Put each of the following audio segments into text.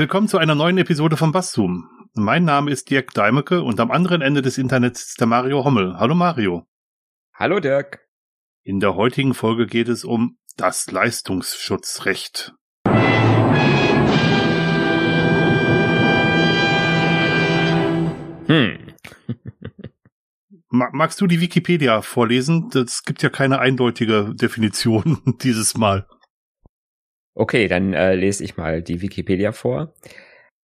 Willkommen zu einer neuen Episode von Basszoom. Mein Name ist Dirk Deimecke und am anderen Ende des Internets ist der Mario Hommel. Hallo Mario. Hallo Dirk. In der heutigen Folge geht es um das Leistungsschutzrecht. Hm. Magst du die Wikipedia vorlesen? Es gibt ja keine eindeutige Definition dieses Mal. Okay, dann äh, lese ich mal die Wikipedia vor.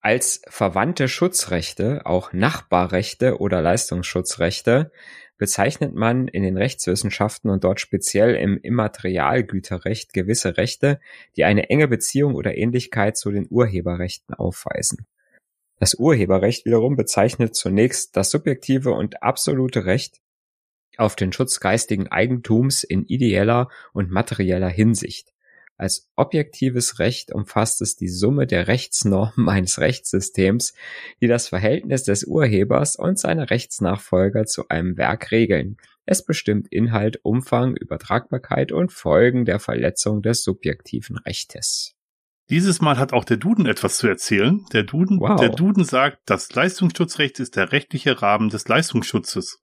Als verwandte Schutzrechte, auch Nachbarrechte oder Leistungsschutzrechte, bezeichnet man in den Rechtswissenschaften und dort speziell im Immaterialgüterrecht gewisse Rechte, die eine enge Beziehung oder Ähnlichkeit zu den Urheberrechten aufweisen. Das Urheberrecht wiederum bezeichnet zunächst das subjektive und absolute Recht auf den Schutz geistigen Eigentums in ideeller und materieller Hinsicht. Als objektives Recht umfasst es die Summe der Rechtsnormen eines Rechtssystems, die das Verhältnis des Urhebers und seiner Rechtsnachfolger zu einem Werk regeln. Es bestimmt Inhalt, Umfang, Übertragbarkeit und Folgen der Verletzung des subjektiven Rechtes. Dieses Mal hat auch der Duden etwas zu erzählen. Der Duden, wow. der Duden sagt, das Leistungsschutzrecht ist der rechtliche Rahmen des Leistungsschutzes.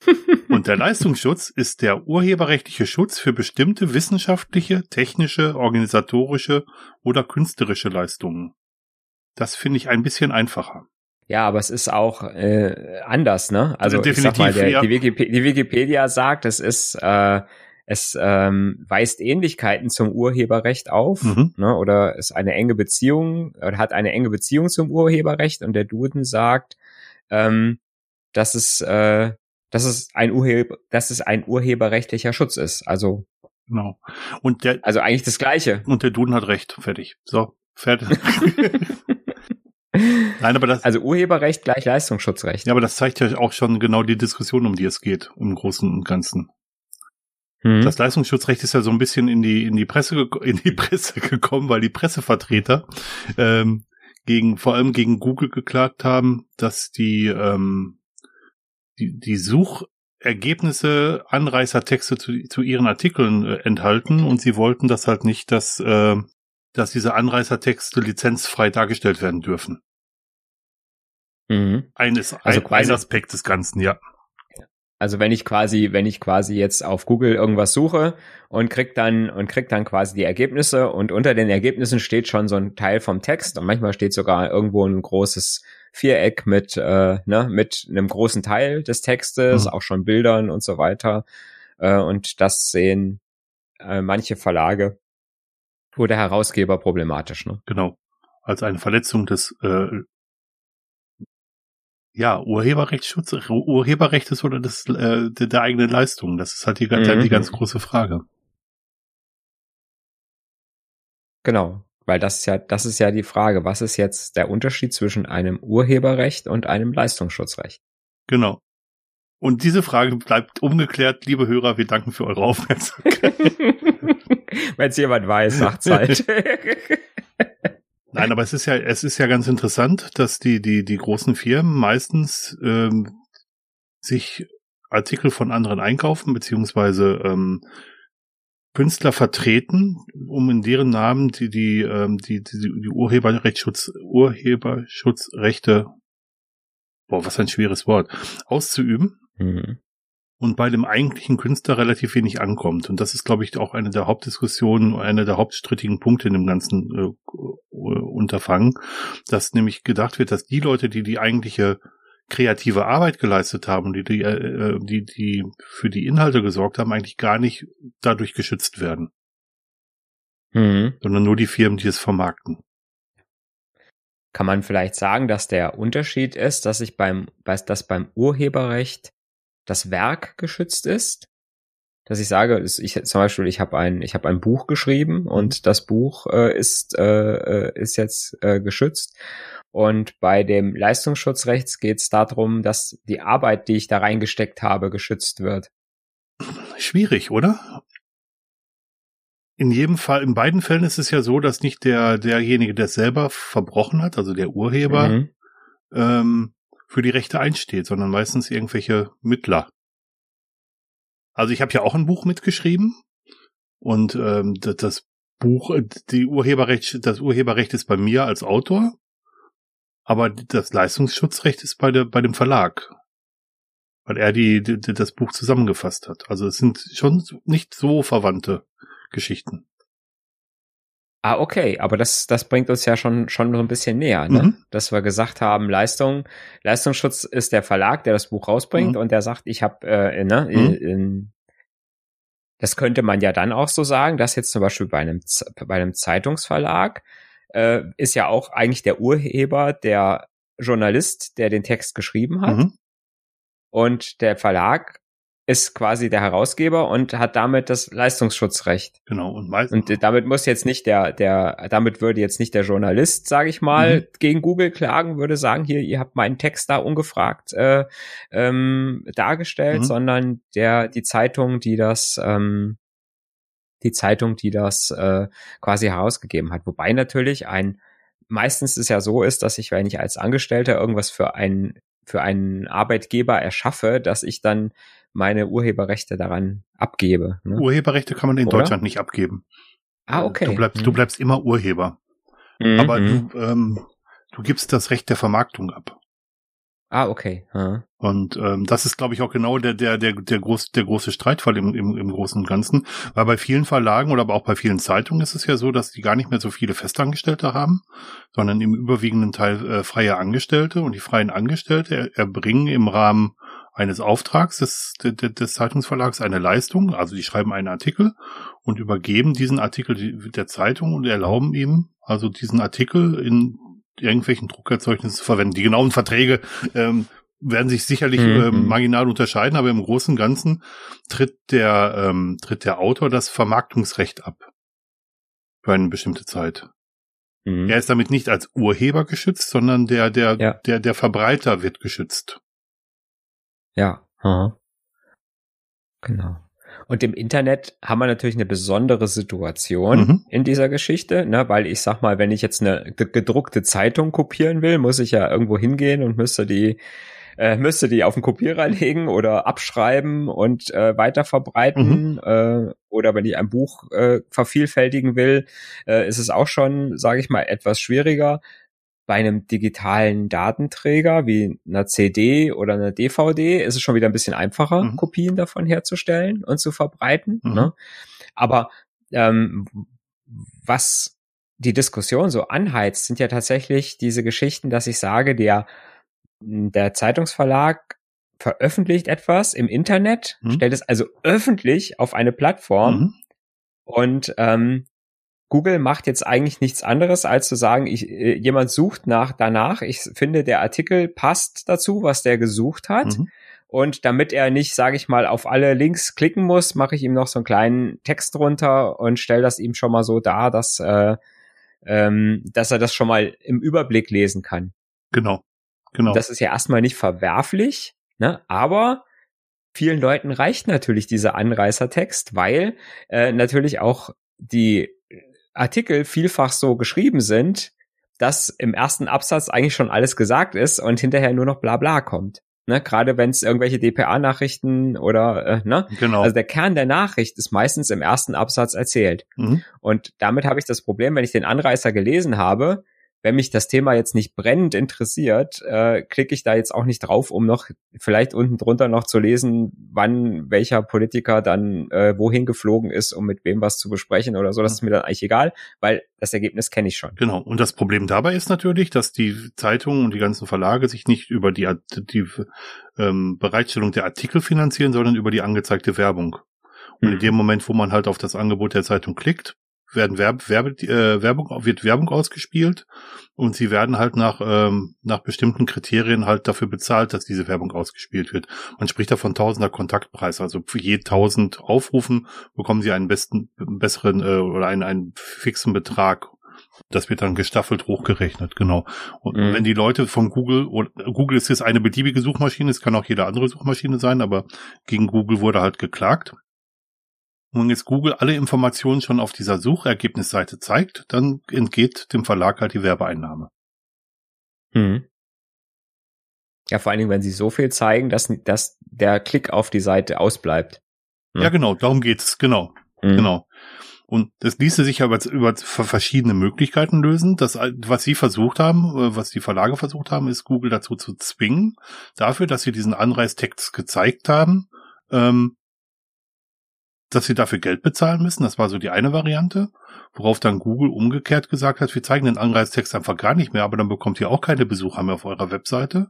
Und der Leistungsschutz ist der urheberrechtliche Schutz für bestimmte wissenschaftliche, technische, organisatorische oder künstlerische Leistungen. Das finde ich ein bisschen einfacher. Ja, aber es ist auch äh, anders, ne? Also Definitiv, ich sag mal, der, ja. die, Wikipedia, die, Wikipedia sagt, es ist äh, es ähm, weist Ähnlichkeiten zum Urheberrecht auf, mhm. ne, oder ist eine enge Beziehung, oder hat eine enge Beziehung zum Urheberrecht und der Duden sagt, ähm, dass es äh, dass es ein Urheber, dass es ein urheberrechtlicher Schutz ist. Also genau. Und der also eigentlich das Gleiche. Und der Duden hat recht. Fertig. So fertig. Nein, aber das also Urheberrecht gleich Leistungsschutzrecht. Ja, aber das zeigt ja auch schon genau die Diskussion, um die es geht, im Großen und Ganzen. Hm. Das Leistungsschutzrecht ist ja so ein bisschen in die in die Presse in die Presse gekommen, weil die Pressevertreter ähm, gegen vor allem gegen Google geklagt haben, dass die ähm, die, die Suchergebnisse Anreißertexte zu, zu ihren Artikeln äh, enthalten und sie wollten das halt nicht, dass, äh, dass diese Anreißertexte lizenzfrei dargestellt werden dürfen. Mhm. Eines, also ein, ein Aspekt des Ganzen, ja. Also wenn ich quasi, wenn ich quasi jetzt auf Google irgendwas suche und krieg dann und krieg dann quasi die Ergebnisse und unter den Ergebnissen steht schon so ein Teil vom Text und manchmal steht sogar irgendwo ein großes Viereck mit äh, ne, mit einem großen Teil des Textes, mhm. auch schon Bildern und so weiter. Äh, und das sehen äh, manche Verlage oder Herausgeber problematisch. Ne? Genau, als eine Verletzung des äh, ja, Urheberrechtsschutz, Urheberrecht ist oder das, äh, der, der eigenen Leistung. Das ist halt die, mhm. die ganz große Frage. Genau, weil das ist ja, das ist ja die Frage. Was ist jetzt der Unterschied zwischen einem Urheberrecht und einem Leistungsschutzrecht? Genau. Und diese Frage bleibt ungeklärt, liebe Hörer. Wir danken für eure Aufmerksamkeit. Wenn es jemand weiß, sagt's halt. Nein, aber es ist ja, es ist ja ganz interessant, dass die, die, die großen Firmen meistens ähm, sich Artikel von anderen einkaufen, beziehungsweise ähm, Künstler vertreten, um in deren Namen die, die, ähm, die, die, die Urheberrechtsschutz, Urheberschutzrechte, boah, was ein schweres Wort, auszuüben. Mhm und bei dem eigentlichen Künstler relativ wenig ankommt. Und das ist, glaube ich, auch eine der Hauptdiskussionen, einer der hauptstrittigen Punkte in dem ganzen äh, Unterfangen, dass nämlich gedacht wird, dass die Leute, die die eigentliche kreative Arbeit geleistet haben, die die, äh, die, die für die Inhalte gesorgt haben, eigentlich gar nicht dadurch geschützt werden. Mhm. Sondern nur die Firmen, die es vermarkten. Kann man vielleicht sagen, dass der Unterschied ist, dass ich beim, dass beim Urheberrecht das Werk geschützt ist. Dass ich sage, ich zum Beispiel, ich habe ein, ich habe ein Buch geschrieben und das Buch äh, ist äh, äh, ist jetzt äh, geschützt. Und bei dem Leistungsschutzrecht geht es darum, dass die Arbeit, die ich da reingesteckt habe, geschützt wird. Schwierig, oder? In jedem Fall, in beiden Fällen ist es ja so, dass nicht der derjenige, der es selber verbrochen hat, also der Urheber, mhm. ähm, für die Rechte einsteht, sondern meistens irgendwelche Mittler. Also ich habe ja auch ein Buch mitgeschrieben und ähm, das, Buch, die Urheberrecht, das Urheberrecht ist bei mir als Autor, aber das Leistungsschutzrecht ist bei der, bei dem Verlag. Weil er die, die, das Buch zusammengefasst hat. Also es sind schon nicht so verwandte Geschichten. Ah, okay, aber das, das bringt uns ja schon, schon noch ein bisschen näher, ne? Mhm. Dass wir gesagt haben, Leistung, Leistungsschutz ist der Verlag, der das Buch rausbringt mhm. und der sagt, ich habe, äh, ne, mhm. in, in, das könnte man ja dann auch so sagen, dass jetzt zum Beispiel bei einem, bei einem Zeitungsverlag äh, ist ja auch eigentlich der Urheber der Journalist, der den Text geschrieben hat. Mhm. Und der Verlag ist quasi der Herausgeber und hat damit das Leistungsschutzrecht. Genau. Und, und damit muss jetzt nicht der, der, damit würde jetzt nicht der Journalist, sage ich mal, mhm. gegen Google klagen, würde sagen, hier, ihr habt meinen Text da ungefragt äh, ähm, dargestellt, mhm. sondern der, die Zeitung, die das, ähm, die Zeitung, die das äh, quasi herausgegeben hat. Wobei natürlich ein meistens es ja so ist, dass ich, wenn ich als Angestellter irgendwas für einen für einen Arbeitgeber erschaffe, dass ich dann meine Urheberrechte daran abgebe. Ne? Urheberrechte kann man in Oder? Deutschland nicht abgeben. Ah, okay. Du bleibst, mhm. du bleibst immer Urheber. Mhm. Aber du, ähm, du gibst das Recht der Vermarktung ab. Ah, okay. Ja. Und ähm, das ist, glaube ich, auch genau der der der der, groß, der große Streitfall im, im, im Großen und Ganzen. Weil bei vielen Verlagen oder aber auch bei vielen Zeitungen ist es ja so, dass die gar nicht mehr so viele Festangestellte haben, sondern im überwiegenden Teil äh, freie Angestellte. Und die freien Angestellte erbringen im Rahmen eines Auftrags des, des, des Zeitungsverlags eine Leistung, also die schreiben einen Artikel und übergeben diesen Artikel der Zeitung und erlauben ihm also diesen Artikel in irgendwelchen Druckerzeugnissen zu verwenden. Die genauen Verträge ähm, werden sich sicherlich mhm. ähm, marginal unterscheiden, aber im Großen und Ganzen tritt der, ähm, tritt der Autor das Vermarktungsrecht ab. Für eine bestimmte Zeit. Mhm. Er ist damit nicht als Urheber geschützt, sondern der, der, ja. der, der Verbreiter wird geschützt. Ja. Aha. Genau. Und im Internet haben wir natürlich eine besondere Situation mhm. in dieser Geschichte, ne, weil ich sag mal, wenn ich jetzt eine gedruckte Zeitung kopieren will, muss ich ja irgendwo hingehen und müsste die äh, müsste die auf den Kopierer legen oder abschreiben und äh, weiter verbreiten. Mhm. Äh, oder wenn ich ein Buch äh, vervielfältigen will, äh, ist es auch schon, sage ich mal, etwas schwieriger bei einem digitalen Datenträger wie einer CD oder einer DVD ist es schon wieder ein bisschen einfacher, mhm. Kopien davon herzustellen und zu verbreiten. Mhm. Ne? Aber ähm, was die Diskussion so anheizt, sind ja tatsächlich diese Geschichten, dass ich sage, der, der Zeitungsverlag veröffentlicht etwas im Internet, mhm. stellt es also öffentlich auf eine Plattform mhm. und ähm, Google macht jetzt eigentlich nichts anderes, als zu sagen, ich, äh, jemand sucht nach danach. Ich finde, der Artikel passt dazu, was der gesucht hat. Mhm. Und damit er nicht, sage ich mal, auf alle Links klicken muss, mache ich ihm noch so einen kleinen Text runter und stelle das ihm schon mal so dar, dass, äh, ähm, dass er das schon mal im Überblick lesen kann. Genau. Genau. Das ist ja erstmal nicht verwerflich, ne? aber vielen Leuten reicht natürlich dieser Anreißertext, weil äh, natürlich auch die Artikel vielfach so geschrieben sind, dass im ersten Absatz eigentlich schon alles gesagt ist und hinterher nur noch bla bla kommt. Ne, gerade wenn es irgendwelche DPA-Nachrichten oder äh, ne, genau. also der Kern der Nachricht ist meistens im ersten Absatz erzählt. Mhm. Und damit habe ich das Problem, wenn ich den Anreißer gelesen habe, wenn mich das Thema jetzt nicht brennend interessiert, äh, klicke ich da jetzt auch nicht drauf, um noch vielleicht unten drunter noch zu lesen, wann welcher Politiker dann äh, wohin geflogen ist, um mit wem was zu besprechen oder so. Das ist mir dann eigentlich egal, weil das Ergebnis kenne ich schon. Genau. Und das Problem dabei ist natürlich, dass die Zeitungen und die ganzen Verlage sich nicht über die, die ähm, Bereitstellung der Artikel finanzieren, sondern über die angezeigte Werbung. Und in mhm. dem Moment, wo man halt auf das Angebot der Zeitung klickt, werden Werb, Werbe, äh, Werbung, wird Werbung ausgespielt und sie werden halt nach, ähm, nach bestimmten Kriterien halt dafür bezahlt, dass diese Werbung ausgespielt wird. Man spricht da von Tausender Kontaktpreis. Also für je tausend Aufrufen bekommen sie einen besten, besseren äh, oder einen, einen fixen Betrag. Das wird dann gestaffelt hochgerechnet, genau. Und mhm. wenn die Leute von Google, oder Google ist jetzt eine beliebige Suchmaschine, es kann auch jede andere Suchmaschine sein, aber gegen Google wurde halt geklagt. Und wenn jetzt Google alle Informationen schon auf dieser Suchergebnisseite zeigt, dann entgeht dem Verlag halt die Werbeeinnahme. Mhm. Ja, vor allen Dingen, wenn sie so viel zeigen, dass, dass der Klick auf die Seite ausbleibt. Ja, ja genau, darum geht's, genau. Mhm. Genau. Und das ließe sich aber über verschiedene Möglichkeiten lösen. Das, was sie versucht haben, äh, was die Verlage versucht haben, ist Google dazu zu zwingen, dafür, dass sie diesen Anreistext gezeigt haben, ähm, dass sie dafür Geld bezahlen müssen. Das war so die eine Variante, worauf dann Google umgekehrt gesagt hat, wir zeigen den Anreistext einfach gar nicht mehr, aber dann bekommt ihr auch keine Besucher mehr auf eurer Webseite.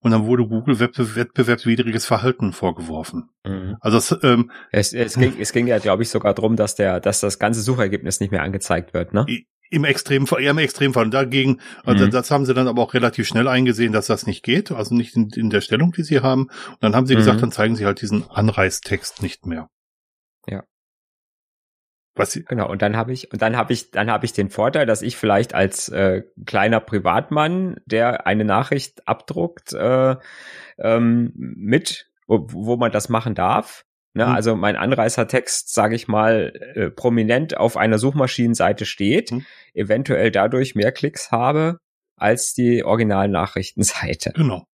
Und dann wurde Google wettbewerbswidriges Verhalten vorgeworfen. Mhm. Also es, ähm, es, es, ging, es ging ja, glaube ich, sogar darum, dass der, dass das ganze Suchergebnis nicht mehr angezeigt wird, ne? Im Extremfall, eher im Extremfall. Und dagegen, also mhm. das haben sie dann aber auch relativ schnell eingesehen, dass das nicht geht, also nicht in, in der Stellung, die sie haben. Und dann haben sie mhm. gesagt, dann zeigen sie halt diesen Anreistext nicht mehr. Ja. Was sie genau, und dann habe ich, und dann habe ich, dann habe ich den Vorteil, dass ich vielleicht als äh, kleiner Privatmann, der eine Nachricht abdruckt, äh, ähm, mit, wo, wo man das machen darf, Ne, mhm. Also mein Anreißertext, sage ich mal, äh, prominent auf einer Suchmaschinenseite steht, mhm. eventuell dadurch mehr Klicks habe als die Originalnachrichtenseite. Genau.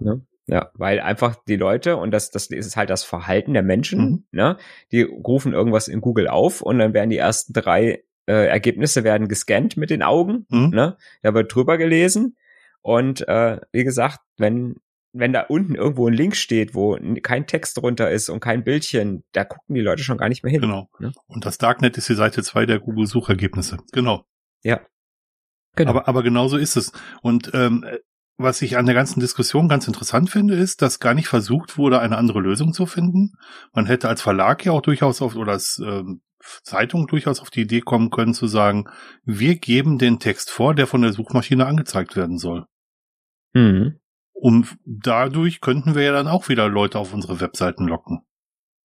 Ne? Ja, weil einfach die Leute, und das, das ist halt das Verhalten der Menschen, mhm. ne, die rufen irgendwas in Google auf und dann werden die ersten drei äh, Ergebnisse werden gescannt mit den Augen, mhm. ne, da wird drüber gelesen. Und äh, wie gesagt, wenn, wenn da unten irgendwo ein Link steht, wo kein Text drunter ist und kein Bildchen, da gucken die Leute schon gar nicht mehr hin. Genau. Ne? Und das Darknet ist die Seite zwei der Google-Suchergebnisse. Genau. Ja. Genau. Aber, aber genau so ist es. Und ähm, was ich an der ganzen Diskussion ganz interessant finde, ist, dass gar nicht versucht wurde, eine andere Lösung zu finden. Man hätte als Verlag ja auch durchaus auf, oder als ähm, Zeitung durchaus auf die Idee kommen können zu sagen, wir geben den Text vor, der von der Suchmaschine angezeigt werden soll. Mhm. Und dadurch könnten wir ja dann auch wieder Leute auf unsere Webseiten locken.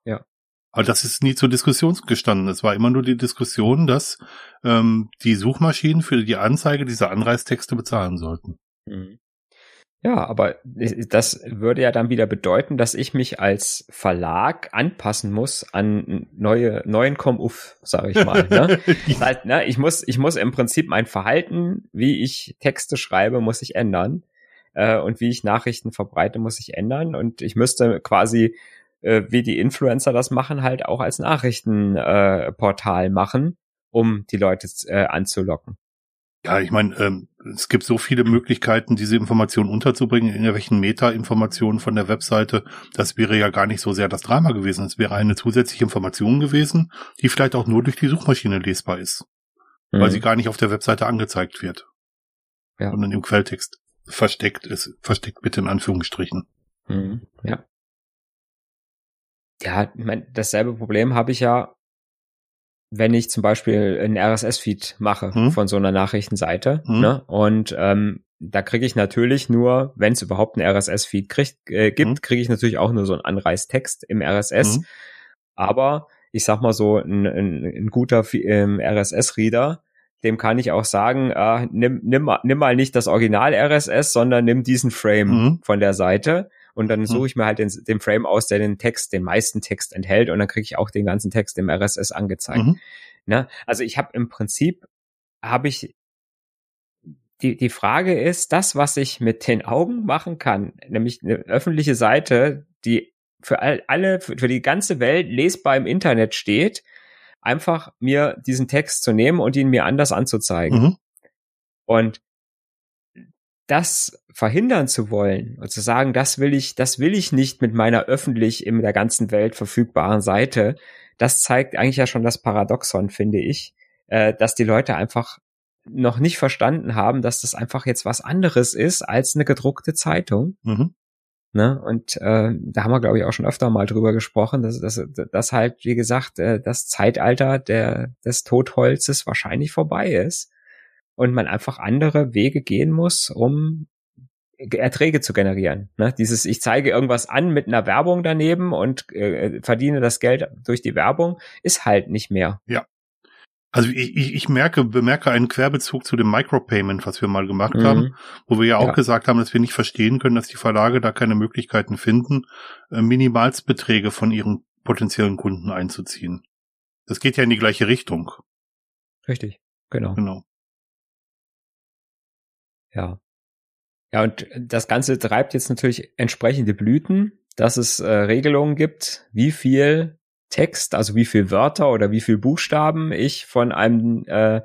Ja. Aber das ist nie zur Diskussion gestanden. Es war immer nur die Diskussion, dass ähm, die Suchmaschinen für die Anzeige dieser Anreißtexte bezahlen sollten. Mhm. Ja, aber das würde ja dann wieder bedeuten, dass ich mich als Verlag anpassen muss an neue neuen Come-Uff, sage ich mal. Ne? halt, ne, ich muss ich muss im Prinzip mein Verhalten, wie ich Texte schreibe, muss ich ändern äh, und wie ich Nachrichten verbreite, muss ich ändern und ich müsste quasi äh, wie die Influencer das machen, halt auch als Nachrichtenportal äh, machen, um die Leute äh, anzulocken. Ja, ich meine, ähm, es gibt so viele Möglichkeiten, diese Informationen unterzubringen in irgendwelchen Meta-Informationen von der Webseite. Das wäre ja gar nicht so sehr das Drama gewesen. Es wäre eine zusätzliche Information gewesen, die vielleicht auch nur durch die Suchmaschine lesbar ist, mhm. weil sie gar nicht auf der Webseite angezeigt wird, ja. sondern im Quelltext versteckt ist, versteckt bitte in Anführungsstrichen. Mhm. Ja. Ja, mein, dasselbe Problem habe ich ja wenn ich zum Beispiel einen RSS-Feed mache hm? von so einer Nachrichtenseite. Hm? Ne? Und ähm, da kriege ich natürlich nur, wenn es überhaupt einen RSS-Feed äh, gibt, hm? kriege ich natürlich auch nur so einen Anreißtext im RSS. Hm? Aber ich sag mal so, ein, ein, ein guter ähm, RSS-Reader, dem kann ich auch sagen, äh, nimm, nimm, nimm mal nicht das Original RSS, sondern nimm diesen Frame hm? von der Seite und dann suche hm. ich mir halt den, den Frame aus, der den Text, den meisten Text enthält und dann kriege ich auch den ganzen Text im RSS angezeigt. Mhm. Ne? Also ich habe im Prinzip, habe ich die, die Frage ist, das, was ich mit den Augen machen kann, nämlich eine öffentliche Seite, die für all, alle, für, für die ganze Welt lesbar im Internet steht, einfach mir diesen Text zu nehmen und ihn mir anders anzuzeigen. Mhm. Und das verhindern zu wollen und zu sagen, das will ich, das will ich nicht mit meiner öffentlich in der ganzen Welt verfügbaren Seite, das zeigt eigentlich ja schon das Paradoxon, finde ich, äh, dass die Leute einfach noch nicht verstanden haben, dass das einfach jetzt was anderes ist als eine gedruckte Zeitung. Mhm. Ne? Und äh, da haben wir, glaube ich, auch schon öfter mal drüber gesprochen, dass, dass, dass halt, wie gesagt, äh, das Zeitalter der, des Totholzes wahrscheinlich vorbei ist und man einfach andere Wege gehen muss, um Erträge zu generieren. Ne? Dieses, ich zeige irgendwas an mit einer Werbung daneben und äh, verdiene das Geld durch die Werbung, ist halt nicht mehr. Ja. Also ich, ich, ich merke, bemerke einen Querbezug zu dem Micropayment, was wir mal gemacht mhm. haben, wo wir ja auch ja. gesagt haben, dass wir nicht verstehen können, dass die Verlage da keine Möglichkeiten finden, äh, Minimalsbeträge von ihren potenziellen Kunden einzuziehen. Das geht ja in die gleiche Richtung. Richtig, genau. Genau. Ja. Ja, und das Ganze treibt jetzt natürlich entsprechende Blüten, dass es äh, Regelungen gibt, wie viel Text, also wie viel Wörter oder wie viel Buchstaben ich von einem äh,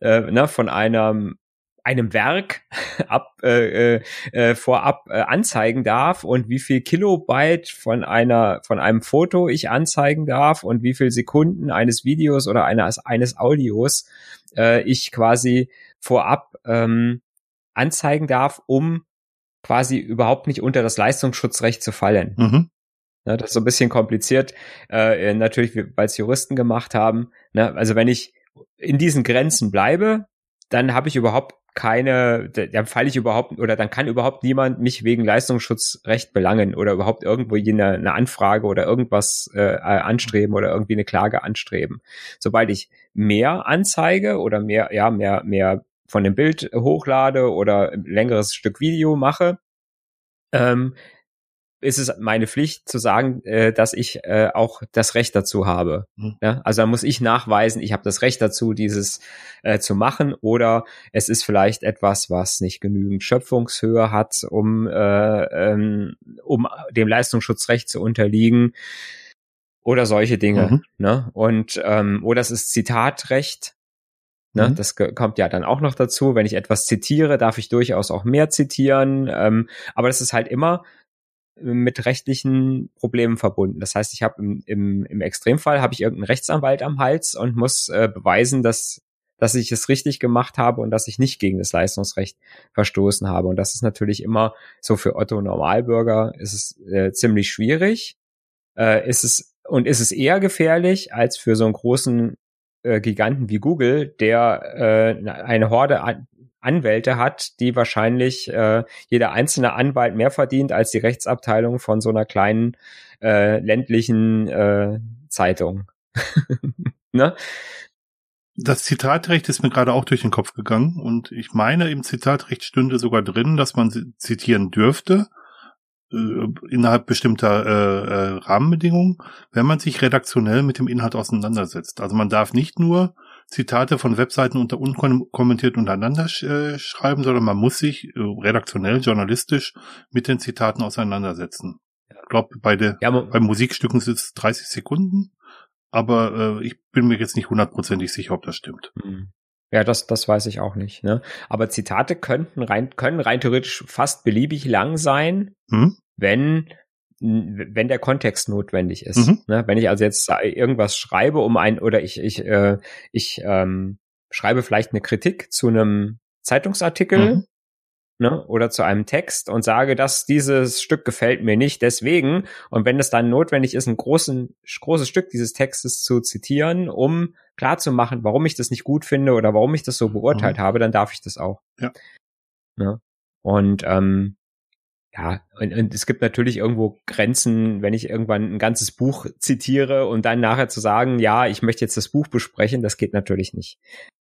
äh, ne, von einem einem Werk ab, äh, äh, vorab äh, anzeigen darf und wie viel Kilobyte von einer von einem Foto ich anzeigen darf und wie viel Sekunden eines Videos oder eines eines Audios äh, ich quasi vorab ähm, anzeigen darf, um quasi überhaupt nicht unter das Leistungsschutzrecht zu fallen. Mhm. Ja, das ist so ein bisschen kompliziert, äh, natürlich, weil es Juristen gemacht haben. Ne? Also wenn ich in diesen Grenzen bleibe, dann habe ich überhaupt keine, dann falle ich überhaupt oder dann kann überhaupt niemand mich wegen Leistungsschutzrecht belangen oder überhaupt irgendwo eine, eine Anfrage oder irgendwas äh, anstreben oder irgendwie eine Klage anstreben. Sobald ich mehr anzeige oder mehr, ja, mehr, mehr von dem Bild hochlade oder ein längeres Stück Video mache, ähm, ist es meine Pflicht zu sagen, äh, dass ich äh, auch das Recht dazu habe. Mhm. Ja? Also da muss ich nachweisen, ich habe das Recht dazu, dieses äh, zu machen, oder es ist vielleicht etwas, was nicht genügend Schöpfungshöhe hat, um, äh, ähm, um dem Leistungsschutzrecht zu unterliegen oder solche Dinge. Mhm. Ne? Und ähm, oder es ist Zitatrecht. Ne, mhm. Das kommt ja dann auch noch dazu. Wenn ich etwas zitiere, darf ich durchaus auch mehr zitieren. Ähm, aber das ist halt immer mit rechtlichen Problemen verbunden. Das heißt, ich habe im, im, im Extremfall habe ich irgendeinen Rechtsanwalt am Hals und muss äh, beweisen, dass dass ich es richtig gemacht habe und dass ich nicht gegen das Leistungsrecht verstoßen habe. Und das ist natürlich immer so für Otto Normalbürger ist es äh, ziemlich schwierig. Äh, ist es und ist es eher gefährlich als für so einen großen äh, Giganten wie Google, der äh, eine Horde an, Anwälte hat, die wahrscheinlich äh, jeder einzelne Anwalt mehr verdient als die Rechtsabteilung von so einer kleinen äh, ländlichen äh, Zeitung. ne? Das Zitatrecht ist mir gerade auch durch den Kopf gegangen und ich meine, im Zitatrecht stünde sogar drin, dass man zitieren dürfte äh, innerhalb bestimmter äh, äh, Rahmenbedingungen, wenn man sich redaktionell mit dem Inhalt auseinandersetzt. Also man darf nicht nur Zitate von Webseiten unter unkommentiert untereinander äh, schreiben, sondern man muss sich äh, redaktionell, journalistisch mit den Zitaten auseinandersetzen. Ich glaube, bei, der, ja, bei Musikstücken sind es 30 Sekunden, aber äh, ich bin mir jetzt nicht hundertprozentig sicher, ob das stimmt. Mhm. Ja, das, das weiß ich auch nicht. Ne? Aber Zitate könnten rein, können rein theoretisch fast beliebig lang sein, hm? Wenn wenn der Kontext notwendig ist. Mhm. Ne? Wenn ich also jetzt irgendwas schreibe, um ein oder ich ich äh, ich ähm, schreibe vielleicht eine Kritik zu einem Zeitungsartikel mhm. ne, oder zu einem Text und sage, dass dieses Stück gefällt mir nicht, deswegen. Und wenn es dann notwendig ist, ein großen, großes Stück dieses Textes zu zitieren, um klarzumachen, warum ich das nicht gut finde oder warum ich das so beurteilt mhm. habe, dann darf ich das auch. Ja. Ne? Und ähm, ja, und, und es gibt natürlich irgendwo Grenzen, wenn ich irgendwann ein ganzes Buch zitiere und dann nachher zu sagen, ja, ich möchte jetzt das Buch besprechen, das geht natürlich nicht.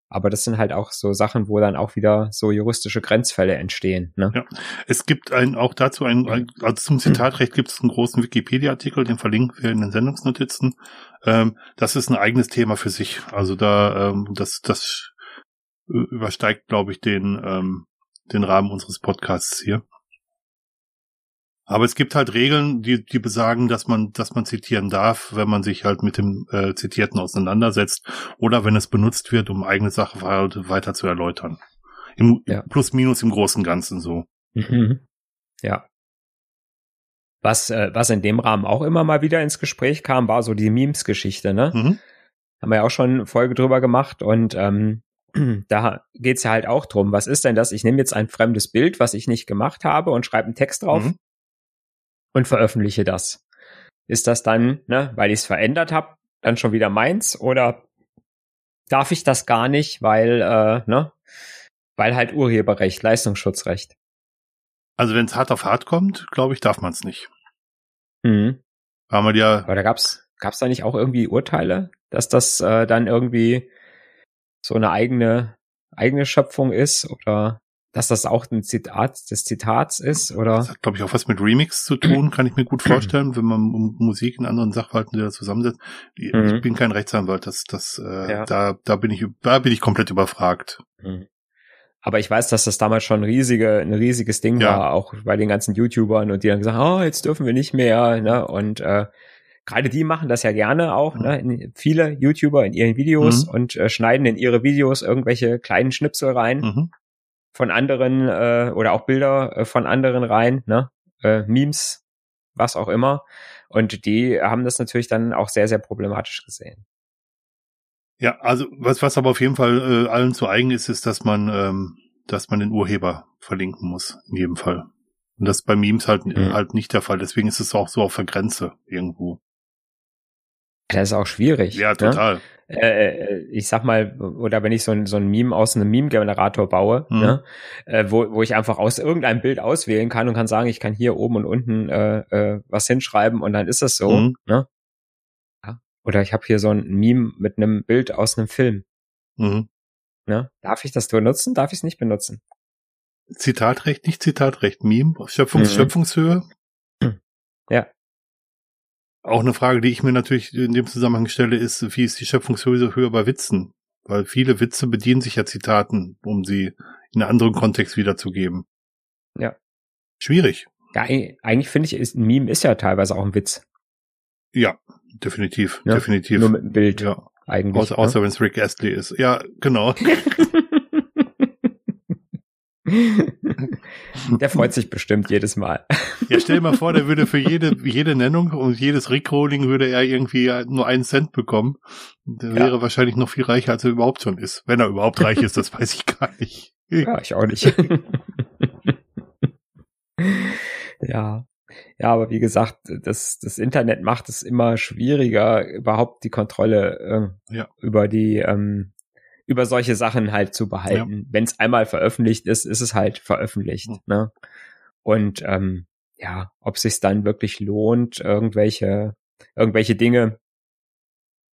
Aber das sind halt auch so Sachen, wo dann auch wieder so juristische Grenzfälle entstehen. Ne? Ja, es gibt ein, auch dazu ein, also zum Zitatrecht gibt es einen großen Wikipedia-Artikel, den verlinken wir in den Sendungsnotizen. Ähm, das ist ein eigenes Thema für sich. Also da, ähm, das, das übersteigt, glaube ich, den, ähm, den Rahmen unseres Podcasts hier. Aber es gibt halt Regeln, die, die besagen, dass man, dass man zitieren darf, wenn man sich halt mit dem äh, Zitierten auseinandersetzt oder wenn es benutzt wird, um eigene Sachverhalte weiter zu erläutern. Im, ja. Plus minus im großen Ganzen so. Mhm. Ja. Was, äh, was in dem Rahmen auch immer mal wieder ins Gespräch kam, war so die Memes-Geschichte, ne? Mhm. Haben wir ja auch schon eine Folge drüber gemacht und ähm, da geht's ja halt auch drum, was ist denn das? Ich nehme jetzt ein fremdes Bild, was ich nicht gemacht habe und schreibe einen Text drauf. Mhm und veröffentliche das. Ist das dann, ne, weil ich es verändert habe, dann schon wieder meins oder darf ich das gar nicht, weil, äh, ne, weil halt Urheberrecht, Leistungsschutzrecht. Also wenn es hart auf hart kommt, glaube ich, darf man es nicht. Mhm. Haben wir ja. Aber da gab's, gab's da nicht auch irgendwie Urteile, dass das äh, dann irgendwie so eine eigene eigene Schöpfung ist oder dass das auch ein Zitat des Zitats ist, oder? Das hat, glaube ich, auch was mit Remix zu tun, kann ich mir gut vorstellen, wenn man Musik in anderen Sachverhalten wieder zusammensetzt. Ich mhm. bin kein Rechtsanwalt, das, das, äh, ja. da, da bin ich, da bin ich komplett überfragt. Mhm. Aber ich weiß, dass das damals schon riesige, ein riesiges Ding ja. war, auch bei den ganzen YouTubern und die dann gesagt, oh, jetzt dürfen wir nicht mehr, ne? Und äh, gerade die machen das ja gerne auch, ne? In, viele YouTuber in ihren Videos Mhm. und äh, schneiden in ihre Videos irgendwelche kleinen Schnipsel rein Mhm. Von anderen äh, oder auch Bilder äh, von anderen rein, ne? Äh, Memes, was auch immer. Und die haben das natürlich dann auch sehr, sehr problematisch gesehen. Ja, also was, was aber auf jeden Fall äh, allen zu eigen ist, ist, dass man, ähm, dass man den Urheber verlinken muss, in jedem Fall. Und das ist bei Memes halt, Mhm. halt nicht der Fall. Deswegen ist es auch so auf der Grenze irgendwo. Das ist auch schwierig. Ja, Ne? Total. äh, ich sag mal, oder wenn ich so ein, so ein Meme aus einem Meme-Generator baue, Mhm. ne, äh, wo, wo ich einfach aus irgendeinem Bild auswählen kann und kann sagen, ich kann hier oben und unten äh, äh, was hinschreiben und dann ist das so. Mhm. Ne? Ja. Oder ich habe hier so ein Meme mit einem Bild aus einem Film. Mhm. Ne? Darf ich das benutzen? Darf ich es nicht benutzen? Zitatrecht, nicht Zitatrecht, Meme, Schöpfungs Mhm. Schöpfungshöhe. Ja. Auch eine Frage, die ich mir natürlich in dem Zusammenhang stelle, ist, wie ist die Schöpfungshöhe höher bei Witzen? Weil viele Witze bedienen sich ja Zitaten, um sie in einen anderen Kontext wiederzugeben. Ja. Schwierig. Ja, eig- eigentlich finde ich, ist, ein Meme ist ja teilweise auch ein Witz. Ja, definitiv, Ja, definitiv. Nur mit einem Bild ja, eigentlich. außer, außer wenn es Rick Astley ist. Ja, genau. Der freut sich bestimmt jedes Mal. Ja, stell dir mal vor, der würde für jede, jede Nennung und jedes Rickrolling würde er irgendwie nur einen Cent bekommen. Der Ja. wäre wahrscheinlich noch viel reicher, als er überhaupt schon ist. Wenn er überhaupt reich ist, das weiß ich gar nicht. Ja, ich auch nicht. ja. Ja, aber wie gesagt, das, das Internet macht es immer schwieriger, überhaupt die Kontrolle äh, Ja. über die, ähm, über solche Sachen halt zu behalten. Wenn es einmal veröffentlicht ist, ist es halt veröffentlicht. Hm. Ne? Und ähm, ja, ob sich dann wirklich lohnt, irgendwelche, irgendwelche Dinge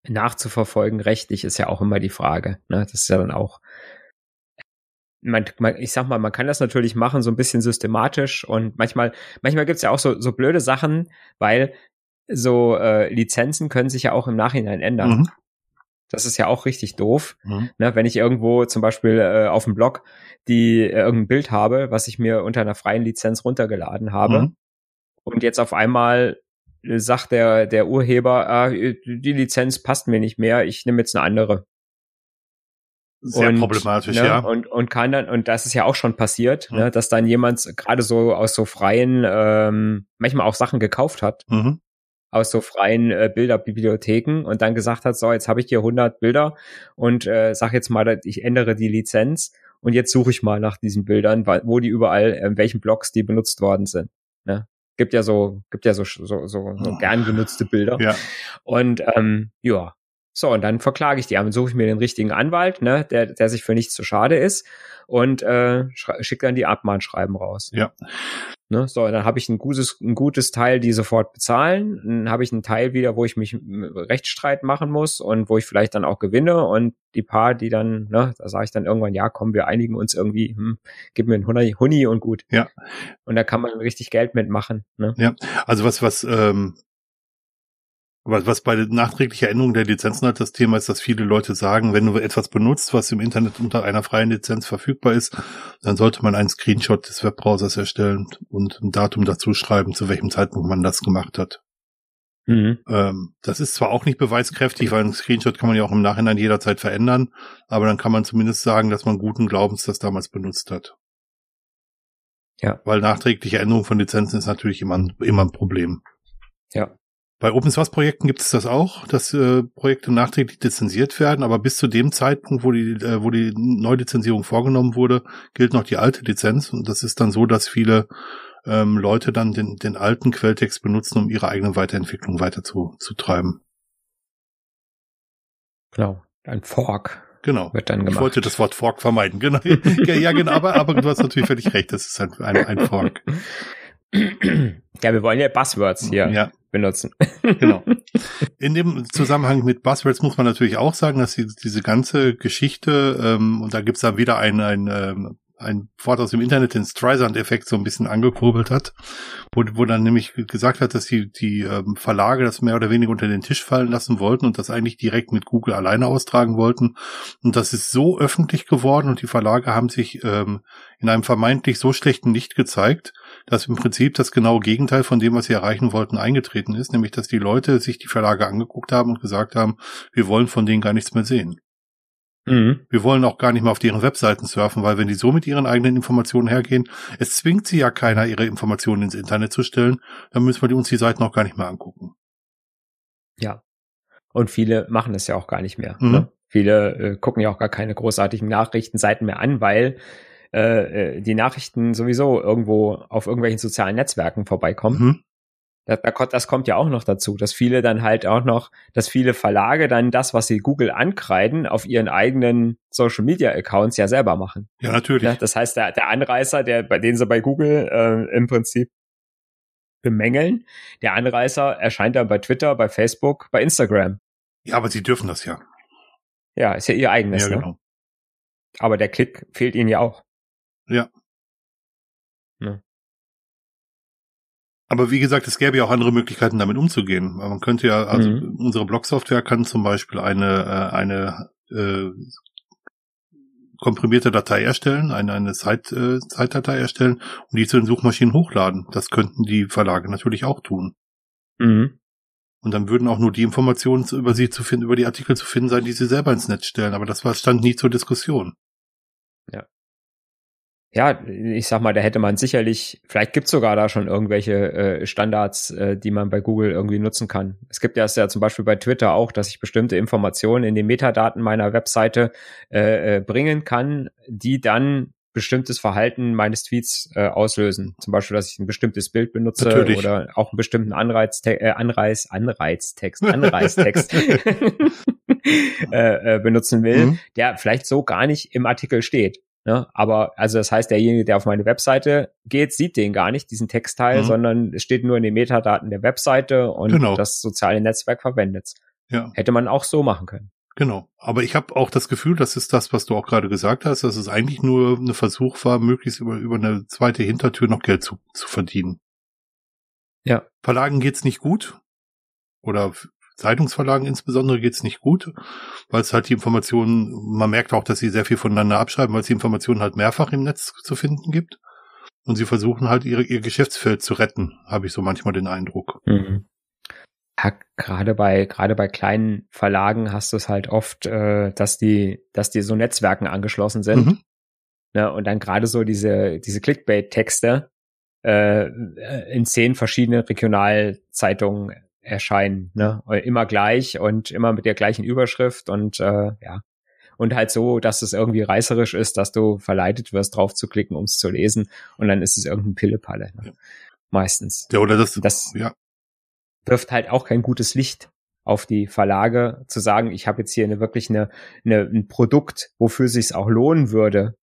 nachzuverfolgen, rechtlich, ist ja auch immer die Frage. Ne? Das ist ja dann auch man, man, ich sag mal, man kann das natürlich machen, so ein bisschen systematisch und manchmal, manchmal gibt's ja auch so, so blöde Sachen, weil so äh, Lizenzen können sich ja auch im Nachhinein ändern. Mhm. Das ist ja auch richtig doof. Mhm. Ne, wenn ich irgendwo zum Beispiel äh, auf dem Blog die äh, irgendein Bild habe, was ich mir unter einer freien Lizenz runtergeladen habe Mhm. und jetzt auf einmal äh, sagt der der Urheber, ah, die Lizenz passt mir nicht mehr, ich nehme jetzt eine andere. Sehr und, problematisch, ne, ja. Und, und kann dann, und das ist ja auch schon passiert, Mhm. ne, dass dann jemand gerade so aus so freien, ähm, manchmal auch Sachen gekauft hat, Mhm. Aus so freien äh, Bilderbibliotheken und dann gesagt hat, so, jetzt habe ich hier 100 Bilder und äh, sag jetzt mal, ich ändere die Lizenz und jetzt suche ich mal nach diesen Bildern, wo die überall, in welchen Blogs die benutzt worden sind. Ne? Gibt ja so, gibt ja so, so, so, so gern genutzte Bilder. Ja. Und ähm, ja, so, und dann verklage ich die. Dann suche ich mir den richtigen Anwalt, ne, der, der sich für nichts zu schade ist und äh, schicke dann die Abmahnschreiben raus. Ja. Ne, so, dann habe ich ein gutes, ein gutes Teil, die sofort bezahlen. Dann habe ich einen Teil wieder, wo ich mich Rechtsstreit machen muss und wo ich vielleicht dann auch gewinne. Und die paar, die dann, ne, da sage ich dann irgendwann, ja, komm, wir einigen uns irgendwie, hm, gib mir einen Huni, Huni und gut. Ja. Und da kann man richtig Geld mitmachen. Ne? Ja, also was, was, ähm, was, was bei der nachträglicher Änderung der Lizenzen halt das Thema ist, dass viele Leute sagen, wenn du etwas benutzt, was im Internet unter einer freien Lizenz verfügbar ist, dann sollte man einen Screenshot des Webbrowsers erstellen und ein Datum dazu schreiben, zu welchem Zeitpunkt man das gemacht hat. Mhm. Ähm, das ist zwar auch nicht beweiskräftig, weil ein Screenshot kann man ja auch im Nachhinein jederzeit verändern, aber dann kann man zumindest sagen, dass man guten Glaubens das damals benutzt hat. Ja. Weil nachträgliche Änderung von Lizenzen ist natürlich immer, ein- immer ein Problem. Ja. Bei Open Source Projekten gibt es das auch, dass äh, Projekte nachträglich lizenziert werden, aber bis zu dem Zeitpunkt, wo die, äh, wo die Neulizenzierung vorgenommen wurde, gilt noch die alte Lizenz und das ist dann so, dass viele ähm, Leute dann den, den alten Quelltext benutzen, um ihre eigene Weiterentwicklung weiter zu, zu treiben. Genau. Ein Fork Genau. wird dann Ich gemacht. wollte das Wort Fork vermeiden. Genau. ja, ja, genau, aber, aber du hast natürlich völlig recht, das ist ein, ein, ein Fork. Ja, wir wollen ja Buzzwords hier Ja, benutzen. genau. In dem Zusammenhang mit Buzzwords muss man natürlich auch sagen, dass die, diese ganze Geschichte, ähm, und da gibt's dann wieder ein, ein, ähm, ein Wort aus dem Internet, den Streisand-Effekt so ein bisschen angekurbelt hat, wo, wo dann nämlich gesagt hat, dass die, die ähm, Verlage das mehr oder weniger unter den Tisch fallen lassen wollten und das eigentlich direkt mit Google alleine austragen wollten. Und das ist so öffentlich geworden und die Verlage haben sich ähm, in einem vermeintlich so schlechten Licht gezeigt, dass im Prinzip das genaue Gegenteil von dem, was sie erreichen wollten, eingetreten ist, nämlich dass die Leute sich die Verlage angeguckt haben und gesagt haben, wir wollen von denen gar nichts mehr sehen. Mhm. Wir wollen auch gar nicht mehr auf deren Webseiten surfen, weil wenn die so mit ihren eigenen Informationen hergehen, es zwingt sie ja keiner, ihre Informationen ins Internet zu stellen, dann müssen wir uns die Seiten auch gar nicht mehr angucken. Ja. Und viele machen das ja auch gar nicht mehr. Mhm. Ne? Viele äh, gucken ja auch gar keine großartigen Nachrichtenseiten mehr an, weil äh, äh die Nachrichten sowieso irgendwo auf irgendwelchen sozialen Netzwerken vorbeikommen. Mhm. Das, kommt ja auch noch dazu, dass viele dann halt auch noch, dass viele Verlage dann das, was sie Google ankreiden, auf ihren eigenen Social Media Accounts ja selber machen. Ja, natürlich. Das heißt, der, der Anreißer, der, bei den sie bei Google äh, im Prinzip bemängeln, der Anreißer erscheint dann bei Twitter, bei Facebook, bei Instagram. Ja, aber sie dürfen das ja. Ja, ist ja ihr eigenes. Ja, ne? genau. Ne? Aber der Klick fehlt ihnen ja auch. Ja. Ne? Aber wie gesagt, es gäbe ja auch andere Möglichkeiten, damit umzugehen. Man könnte ja, also mhm. unsere Blog-Software kann zum Beispiel eine, äh, eine äh, komprimierte Datei erstellen, eine, eine Zeit, äh, Zeitdatei erstellen und die zu den Suchmaschinen hochladen. Das könnten die Verlage natürlich auch tun. Mhm. Und dann würden auch nur die Informationen über sie zu finden, über die Artikel zu finden sein, die sie selber ins Netz stellen. Aber das war, stand nie zur Diskussion. Ja ja, ich sag mal, da hätte man sicherlich, vielleicht gibt's sogar da schon irgendwelche äh, Standards, äh, die man bei Google irgendwie nutzen kann. Es gibt ja es ja zum Beispiel bei Twitter auch, dass ich bestimmte Informationen in den Metadaten meiner Webseite äh, äh, bringen kann, die dann bestimmtes Verhalten meines Tweets äh, auslösen. Zum Beispiel, dass ich ein bestimmtes Bild benutze Natürlich. oder auch einen bestimmten Anreiz, äh, Anreiz, Anreiztext, Anreiztext äh, äh, benutzen will, mhm. der vielleicht so gar nicht im Artikel steht. Ne? Aber also das heißt, derjenige, der auf meine Webseite geht, sieht den gar nicht, diesen Textteil, mhm. sondern es steht nur in den Metadaten der Webseite und genau. das soziale Netzwerk verwendet. Ja. Hätte man auch so machen können. Genau. Aber ich habe auch das Gefühl, das ist das, was du auch gerade gesagt hast, dass es eigentlich nur ein Versuch war, möglichst über, über eine zweite Hintertür noch Geld zu, zu verdienen. Ja. Verlagen geht's nicht gut. Oder Zeitungsverlagen insbesondere geht's nicht gut, weil es halt die Informationen, man merkt auch, dass sie sehr viel voneinander abschreiben, weil es die Informationen halt mehrfach im Netz zu finden gibt. Und sie versuchen halt ihre, ihr Geschäftsfeld zu retten, habe ich so manchmal den Eindruck. Mhm. Ja, gerade bei gerade bei kleinen Verlagen hast du es halt oft, äh, dass die dass die so Netzwerken angeschlossen sind. Mhm. Ne, und dann gerade so diese diese Clickbait-Texte äh, in zehn verschiedene Regionalzeitungen erscheinen, ne? Immer gleich und immer mit der gleichen Überschrift und äh, ja. Und halt so, dass es irgendwie reißerisch ist, dass du verleitet wirst, drauf zu klicken, um es zu lesen. Und dann ist es irgendein Pillepalle. Ne? Ja. Meistens. Ja, oder das, das ja. wirft halt auch kein gutes Licht auf die Verlage, zu sagen, ich habe jetzt hier eine wirklich eine, eine, ein Produkt, wofür es sich auch lohnen würde,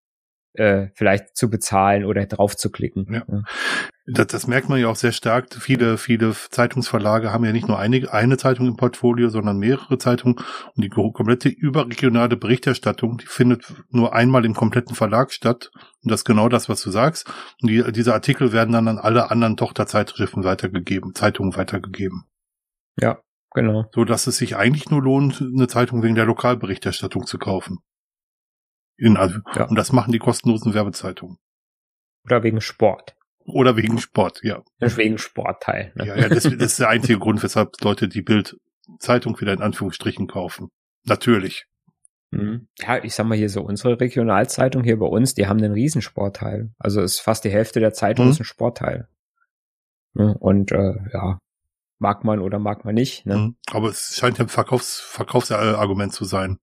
äh, vielleicht zu bezahlen oder drauf zu klicken. Ja. ja. Das, das merkt man ja auch sehr stark. Viele, viele Zeitungsverlage haben ja nicht nur eine, eine Zeitung im Portfolio, sondern mehrere Zeitungen. Und die komplette überregionale Berichterstattung, die findet nur einmal im kompletten Verlag statt. Und das ist genau das, was du sagst. Und die, diese Artikel werden dann an alle anderen Tochterzeitschriften weitergegeben, Zeitungen weitergegeben. Ja, genau. So dass es sich eigentlich nur lohnt, eine Zeitung wegen der Lokalberichterstattung zu kaufen. In, also, ja. Und das machen die kostenlosen Werbezeitungen. Oder wegen Sport. Oder wegen Sport, ja. Wegen Sportteil. Ne? Ja, ja, das, das ist der einzige Grund, weshalb Leute die Bild-Zeitung wieder in Anführungsstrichen kaufen. Natürlich. Mhm. Ja, ich sag mal hier so, unsere Regionalzeitung hier bei uns, die haben einen Riesensportteil. Also ist fast die Hälfte der Zeitung mhm. ist ein Sportteil. Und äh, ja, mag man oder mag man nicht. Ne? Mhm. Aber es scheint ja ein Verkaufs Verkaufsargument zu sein.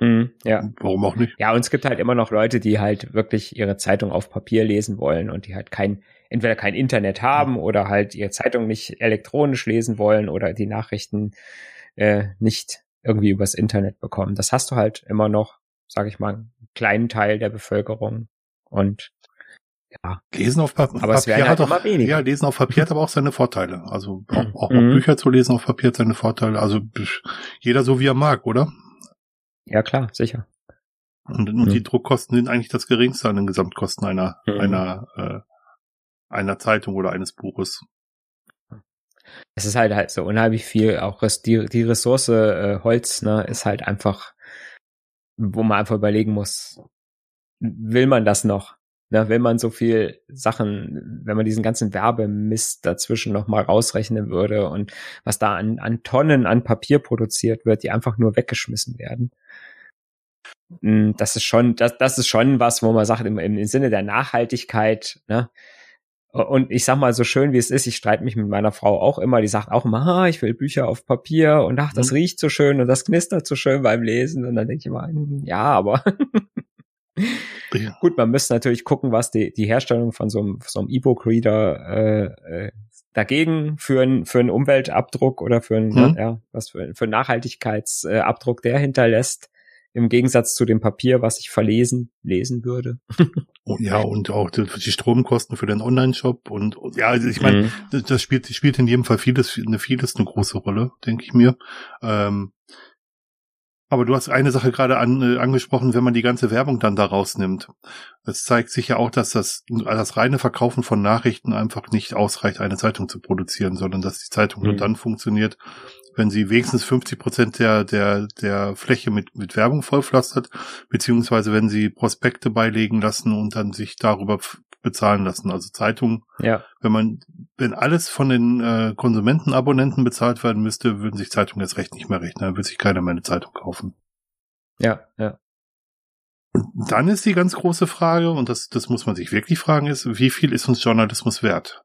Mhm, ja. Warum auch nicht? Ja, und es gibt halt immer noch Leute, die halt wirklich ihre Zeitung auf Papier lesen wollen und die halt kein, entweder kein Internet haben oder halt ihre Zeitung nicht elektronisch lesen wollen oder die Nachrichten äh, nicht irgendwie übers Internet bekommen. Das hast du halt immer noch, sag ich mal, einen kleinen Teil der Bevölkerung. Und ja. Lesen auf pa aber Papier es halt hat auch, ja, lesen auf Papier hat aber auch seine Vorteile. Also auch, mhm. auch mhm. Bücher zu lesen auf Papier hat seine Vorteile. Also jeder so wie er mag, oder? Ja, klar, sicher. Und, und mhm. die Druckkosten sind eigentlich das geringste an den Gesamtkosten einer, mhm. einer, äh, einer Zeitung oder eines Buches. Es ist halt halt so unheimlich viel, auch die, die Ressource äh, Holz, ne, ist halt einfach, wo man einfach überlegen muss, will man das noch? Ne, will man so viel Sachen, wenn man diesen ganzen Werbemist dazwischen nochmal rausrechnen würde und was da an, an Tonnen an Papier produziert wird, die einfach nur weggeschmissen werden. Hm, das ist schon, das, das ist schon was, wo man sagt, im, im Sinne der Nachhaltigkeit, ne, und ich sag mal, so schön wie es ist, ich streite mich mit meiner Frau auch immer, die sagt auch immer, ah, ich will Bücher auf Papier und ach, das mhm. riecht so schön und das knistert so schön beim Lesen. Und dann denke ich immer, hm, ja, aber ja. gut, man müsste natürlich gucken, was die, die Herstellung von so einem, so einem E-Book-Reader äh, äh, dagegen für, ein, für einen Umweltabdruck oder für einen, mhm. ja, was für, für einen Nachhaltigkeitsabdruck der hinterlässt im Gegensatz zu dem Papier, was ich verlesen, lesen würde. Oh, ja, und auch die, die Stromkosten für den Online-Shop und, ja, also ich meine, mhm. das spielt, spielt in jedem Fall vieles, eine vieles eine große Rolle, denke ich mir. Ähm, aber du hast eine Sache gerade an, äh, angesprochen, wenn man die ganze Werbung dann da rausnimmt. Es zeigt sich ja auch, dass das, das reine Verkaufen von Nachrichten einfach nicht ausreicht, eine Zeitung zu produzieren, sondern dass die Zeitung mhm. nur dann funktioniert, wenn sie wenigstens 50 Prozent der, der, der Fläche mit, mit Werbung vollpflastert, beziehungsweise wenn sie Prospekte beilegen lassen und dann sich darüber bezahlen lassen. Also Zeitungen, ja. wenn man, wenn alles von den äh, Konsumentenabonnenten bezahlt werden müsste, würden sich Zeitungen jetzt recht nicht mehr rechnen. Dann würde sich keiner mehr eine Zeitung kaufen. Ja, ja. Und dann ist die ganz große Frage, und das, das muss man sich wirklich fragen, ist, wie viel ist uns Journalismus wert?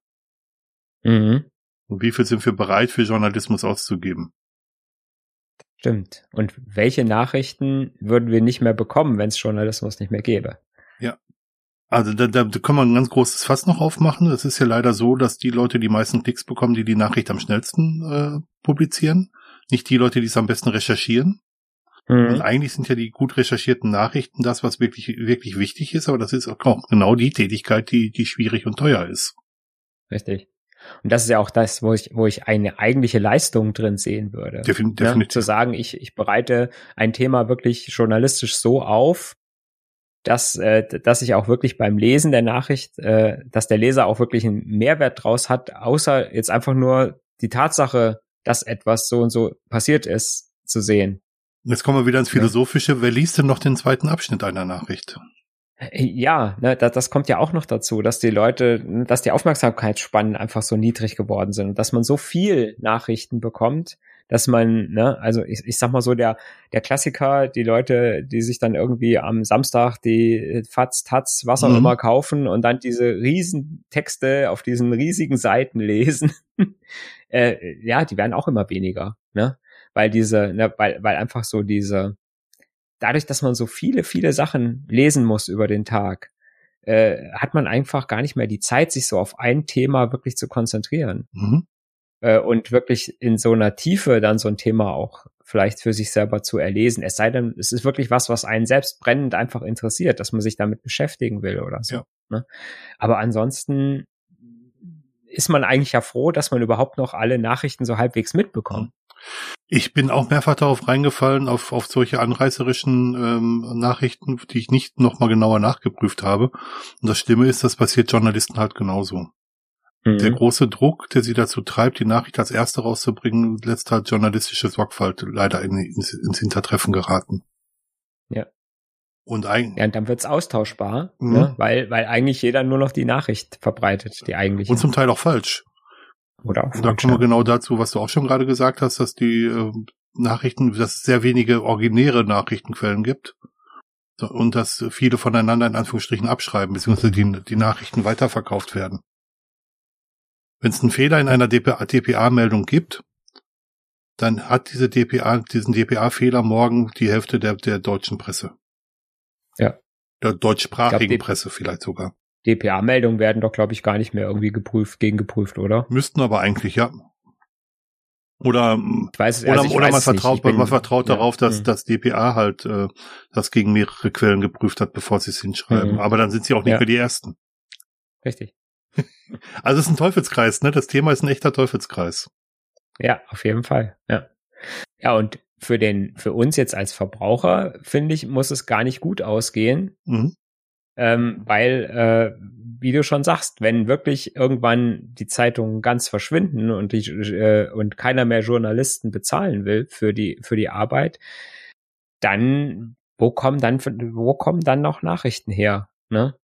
Mhm. Und wie viel sind wir bereit für Journalismus auszugeben? Stimmt. Und welche Nachrichten würden wir nicht mehr bekommen, wenn es Journalismus nicht mehr gäbe? Ja. Also da, da, da kann man ein ganz großes Fass noch aufmachen. Es ist ja leider so, dass die Leute die meisten Klicks bekommen, die die Nachricht am schnellsten äh, publizieren. Nicht die Leute, die es am besten recherchieren. Mhm. Und eigentlich sind ja die gut recherchierten Nachrichten das, was wirklich, wirklich wichtig ist, aber das ist auch genau die Tätigkeit, die, die schwierig und teuer ist. Richtig. Und das ist ja auch das, wo ich, wo ich eine eigentliche Leistung drin sehen würde. Defin definitiv. Ne? Zu sagen, ich, ich bereite ein Thema wirklich journalistisch so auf, dass, äh, dass ich auch wirklich beim Lesen der Nachricht, äh, dass der Leser auch wirklich einen Mehrwert draus hat, außer jetzt einfach nur die Tatsache, dass etwas so und so passiert ist, zu sehen. Jetzt kommen wir wieder ins Philosophische. Wer liest denn noch den zweiten Abschnitt einer Nachricht? Ja, ne, das, das kommt ja auch noch dazu, dass die Leute, dass die Aufmerksamkeitsspannen einfach so niedrig geworden sind und dass man so viel Nachrichten bekommt, dass man, ne, also ich, ich sag mal so, der, der Klassiker, die Leute, die sich dann irgendwie am Samstag die Fatz, Taz, was auch mhm. immer kaufen und dann diese riesen Texte auf diesen riesigen Seiten lesen, äh, ja, die werden auch immer weniger, ne? Weil diese, ne, weil, weil einfach so diese, dadurch, dass man so viele, viele Sachen lesen muss über den Tag, äh, hat man einfach gar nicht mehr die Zeit, sich so auf ein Thema wirklich zu konzentrieren. Mhm. Äh, und wirklich in so einer Tiefe dann so ein Thema auch vielleicht für sich selber zu erlesen. Es sei denn, es ist wirklich was, was einen selbst brennend einfach interessiert, dass man sich damit beschäftigen will oder so. Ja. Ne? Aber ansonsten ist man eigentlich ja froh, dass man überhaupt noch alle Nachrichten so halbwegs mitbekommt. Ich bin auch mehrfach darauf reingefallen, auf, auf solche anreißerischen ähm, Nachrichten, die ich nicht nochmal genauer nachgeprüft habe. Und das Schlimme ist, das passiert Journalisten halt genauso. Mhm. Der große Druck, der sie dazu treibt, die Nachricht als erste rauszubringen, lässt halt journalistische Sorgfalt leider in, ins, ins Hintertreffen geraten. Ja. Und eigentlich. Ja, und dann wird's austauschbar, mhm. ne? weil, weil eigentlich jeder nur noch die Nachricht verbreitet, die eigentlich. Und zum Teil auch falsch. Oder auch da kommen wir genau dazu, was du auch schon gerade gesagt hast, dass die äh, Nachrichten, dass es sehr wenige originäre Nachrichtenquellen gibt und dass viele voneinander in Anführungsstrichen abschreiben, beziehungsweise die, die Nachrichten weiterverkauft werden. Wenn es einen Fehler in einer DPA-Meldung gibt, dann hat diese DPA, diesen DPA-Fehler morgen die Hälfte der, der deutschen Presse. Ja. Der deutschsprachigen glaub, Presse vielleicht sogar. DPA-Meldungen werden doch, glaube ich, gar nicht mehr irgendwie geprüft, gegengeprüft, oder? Müssten aber eigentlich, ja. Oder, ich weiß, oder, also oder man vertraut, bin, man vertraut ja, darauf, dass, mh. dass DPA halt äh, das gegen mehrere Quellen geprüft hat, bevor sie es hinschreiben. Mhm. Aber dann sind sie auch nicht ja. mehr die Ersten. Richtig. also es ist ein Teufelskreis, ne? Das Thema ist ein echter Teufelskreis. Ja, auf jeden Fall. Ja. Ja, und für den, für uns jetzt als Verbraucher, finde ich, muss es gar nicht gut ausgehen. Mhm. Ähm, weil, äh, wie du schon sagst, wenn wirklich irgendwann die Zeitungen ganz verschwinden und die, äh, und keiner mehr Journalisten bezahlen will für die, für die Arbeit, dann, wo kommen dann, wo kommen dann noch Nachrichten her, ne?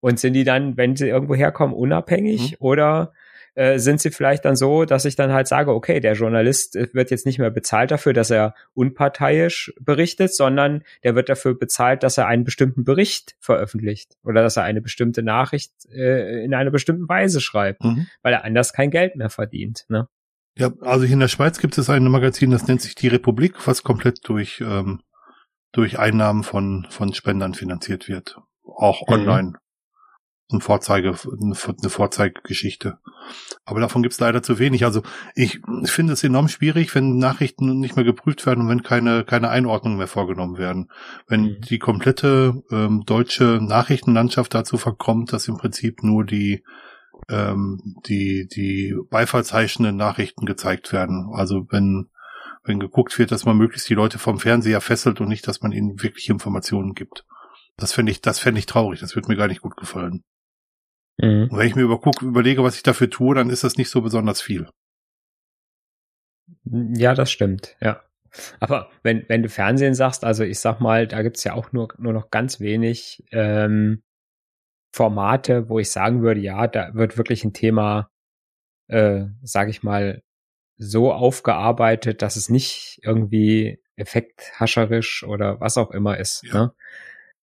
Und sind die dann, wenn sie irgendwo herkommen, unabhängig mhm. oder äh, sind sie vielleicht dann so, dass ich dann halt sage, okay, der Journalist äh, wird jetzt nicht mehr bezahlt dafür, dass er unparteiisch berichtet, sondern der wird dafür bezahlt, dass er einen bestimmten Bericht veröffentlicht oder dass er eine bestimmte Nachricht äh, in einer bestimmten Weise schreibt, mhm. weil er anders kein Geld mehr verdient. Ne? Ja, also hier in der Schweiz gibt es ein Magazin, das nennt sich Die Republik, was komplett durch ähm, durch Einnahmen von von Spendern finanziert wird, auch mhm. Ein Vorzeige, eine Vorzeigegeschichte. Aber davon gibt es leider zu wenig. Also ich finde es enorm schwierig, wenn Nachrichten nicht mehr geprüft werden und wenn keine, keine Einordnungen mehr vorgenommen werden. Wenn mhm. die komplette ähm, deutsche Nachrichtenlandschaft dazu verkommt, dass im Prinzip nur die ähm, die, die beifallsheischenden Nachrichten gezeigt werden. Also wenn, wenn geguckt wird, dass man möglichst die Leute vom Fernseher fesselt und nicht, dass man ihnen wirklich Informationen gibt. Das fände ich, das fände ich traurig. Das würde mir gar nicht gut gefallen. Mhm. Und wenn ich mir überguck, überlege, was ich dafür tue, dann ist das nicht so besonders viel. Ja, das stimmt, ja. Aber wenn, wenn du Fernsehen sagst, also ich sag mal, da gibt's ja auch nur, nur noch ganz wenig ähm, Formate, wo ich sagen würde, ja, da wird wirklich ein Thema, äh, sag ich mal, so aufgearbeitet, dass es nicht irgendwie effekthascherisch oder was auch immer ist. Ja. Ne?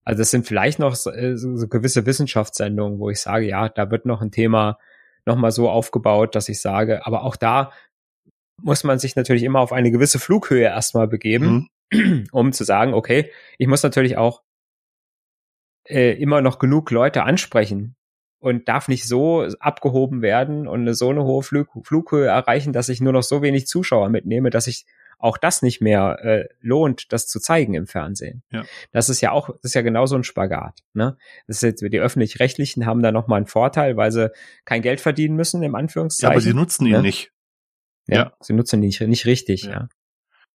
Also es sind vielleicht noch so, äh, so gewisse Wissenschaftssendungen, wo ich sage, ja, da wird noch ein Thema nochmal so aufgebaut, dass ich sage, aber auch da muss man sich natürlich immer auf eine gewisse Flughöhe erstmal begeben, mhm. um zu sagen, okay, ich muss natürlich auch äh, immer noch genug Leute ansprechen und darf nicht so abgehoben werden und eine, so eine hohe Flug Flughöhe erreichen, dass ich nur noch so wenig Zuschauer mitnehme, dass ich auch das nicht mehr äh, lohnt, das zu zeigen im Fernsehen. Ja. Das ist ja auch, das ist ja genauso ein Spagat. Ne? Das ist jetzt, die öffentlich-rechtlichen haben da nochmal einen Vorteil, weil sie kein Geld verdienen müssen, im Anführungszeichen. Ja, aber sie nutzen ihn ne? nicht. Ja, ja, sie nutzen ihn nicht, nicht richtig, ja. ja.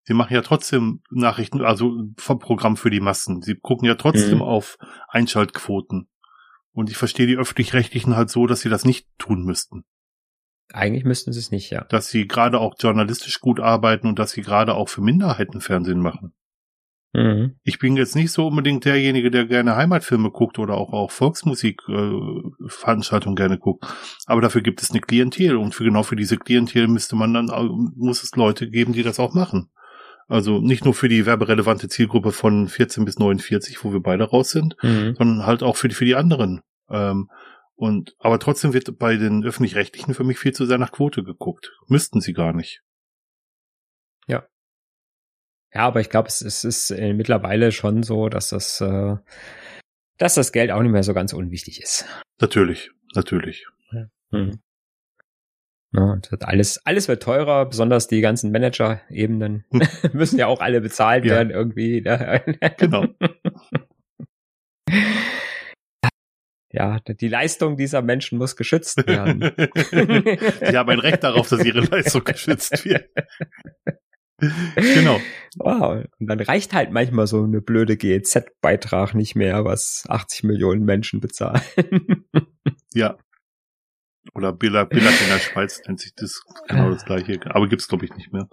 Sie machen ja trotzdem Nachrichten, also vom Programm für die Massen. Sie gucken ja trotzdem mhm. auf Einschaltquoten. Und ich verstehe die öffentlich-rechtlichen halt so, dass sie das nicht tun müssten. Eigentlich müssten sie es nicht, ja. Dass sie gerade auch journalistisch gut arbeiten und dass sie gerade auch für Minderheiten Fernsehen machen. Mhm. Ich bin jetzt nicht so unbedingt derjenige, der gerne Heimatfilme guckt oder auch, auch Volksmusikveranstaltungen äh, gerne guckt. Aber dafür gibt es eine Klientel und für genau für diese Klientel müsste man dann, muss es Leute geben, die das auch machen. Also nicht nur für die werberelevante Zielgruppe von 14 bis 49, wo wir beide raus sind, mhm. sondern halt auch für die, für die anderen. Ähm, und, aber trotzdem wird bei den öffentlich-rechtlichen für mich viel zu sehr nach Quote geguckt. Müssten sie gar nicht. Ja. Ja, aber ich glaube, es, es, ist äh, mittlerweile schon so, dass das, äh, dass das Geld auch nicht mehr so ganz unwichtig ist. Natürlich, natürlich. Ja. Mhm. Ja, alles, alles wird teurer, besonders die ganzen Manager-Ebenen hm. müssen ja auch alle bezahlt ja. werden irgendwie. Ne? Genau. ja, die Leistung dieser Menschen muss geschützt werden. die haben ein Recht darauf, dass ihre Leistung geschützt wird. genau. Wow. Und dann reicht halt manchmal so eine blöde GEZ-Beitrag nicht mehr, was 80 Millionen Menschen bezahlen. ja. Oder Billa, Billag in der Schweiz nennt sich das genau das gleiche. Aber gibt's glaube ich nicht mehr.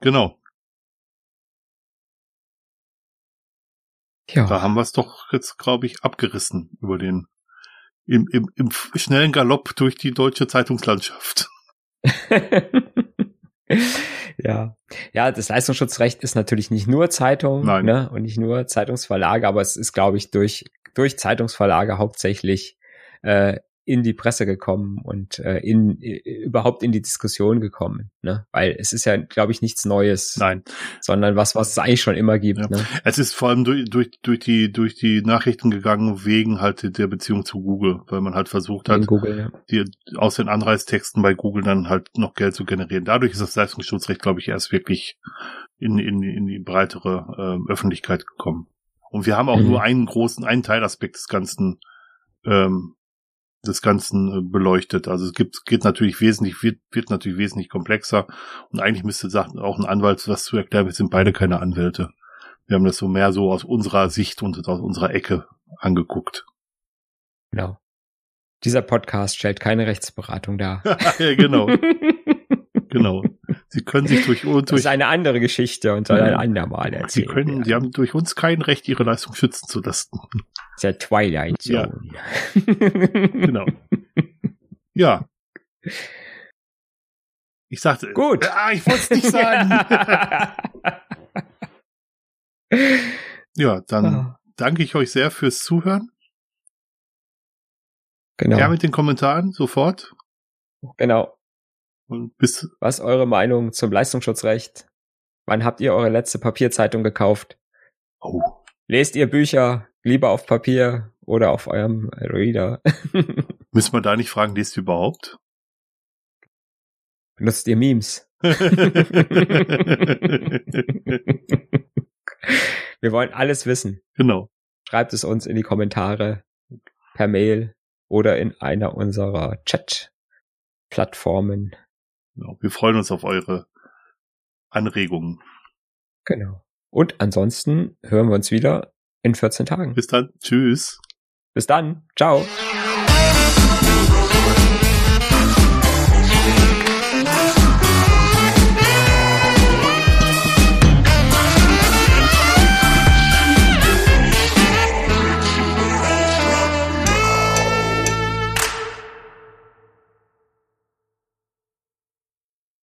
Genau. Ja. Da haben wir es doch jetzt, glaube ich, abgerissen über den im, im, im schnellen Galopp durch die deutsche Zeitungslandschaft. ja. Ja, das Leistungsschutzrecht ist natürlich nicht nur Zeitung Ne, und nicht nur Zeitungsverlage, aber es ist, glaube ich, durch, durch Zeitungsverlage hauptsächlich äh, in die Presse gekommen und äh, in überhaupt in die Diskussion gekommen, ne? Weil es ist ja, glaube ich, nichts Neues. Nein. Sondern was, was es eigentlich schon immer gibt. Ja. Ne? Es ist vor allem durch, durch, durch die durch die Nachrichten gegangen wegen halt der Beziehung zu Google, weil man halt versucht hat, Google, ja. die, aus den Anreißtexten bei Google dann halt noch Geld zu generieren. Dadurch ist das Leistungsschutzrecht, glaube ich, erst wirklich in, in, in die breitere äh, Öffentlichkeit gekommen. Und wir haben auch mhm. nur einen großen, einen Teilaspekt des Ganzen ähm, des Ganzen äh, beleuchtet. Also es gibt, geht natürlich wesentlich, wird, wird natürlich wesentlich komplexer. Und eigentlich müsste sagen, auch ein Anwalt was zu erklären. Wir sind beide keine Anwälte. Wir haben das so mehr so aus unserer Sicht und aus unserer Ecke angeguckt. Genau. Dieser Podcast stellt keine Rechtsberatung dar. ja, genau. genau. Sie können sich durch uns. Das ist eine andere Geschichte und soll ein andermal erzählen. Sie können, werden. Sie haben durch uns kein Recht, ihre Leistung schützen zu lassen. Der Twilight Zone. Ja. genau. Ja. Ich sagte. Gut. Ah, ich wollte es nicht sagen. ja, dann ah. danke ich euch sehr fürs Zuhören. Genau. Ja, mit den Kommentaren sofort. Genau. Und bis. Was eure Meinung zum Leistungsschutzrecht? Wann habt ihr eure letzte Papierzeitung gekauft? Oh. Lest ihr Bücher lieber auf Papier oder auf eurem Reader? Müssen wir da nicht fragen, lest ihr überhaupt? Benutzt ihr Memes? wir wollen alles wissen. Genau. Schreibt es uns in die Kommentare per Mail oder in einer unserer Chat-Plattformen. Wir freuen uns auf eure Anregungen. Genau. Und ansonsten hören wir uns wieder in 14 Tagen. Bis dann. Tschüss. Bis dann. Ciao.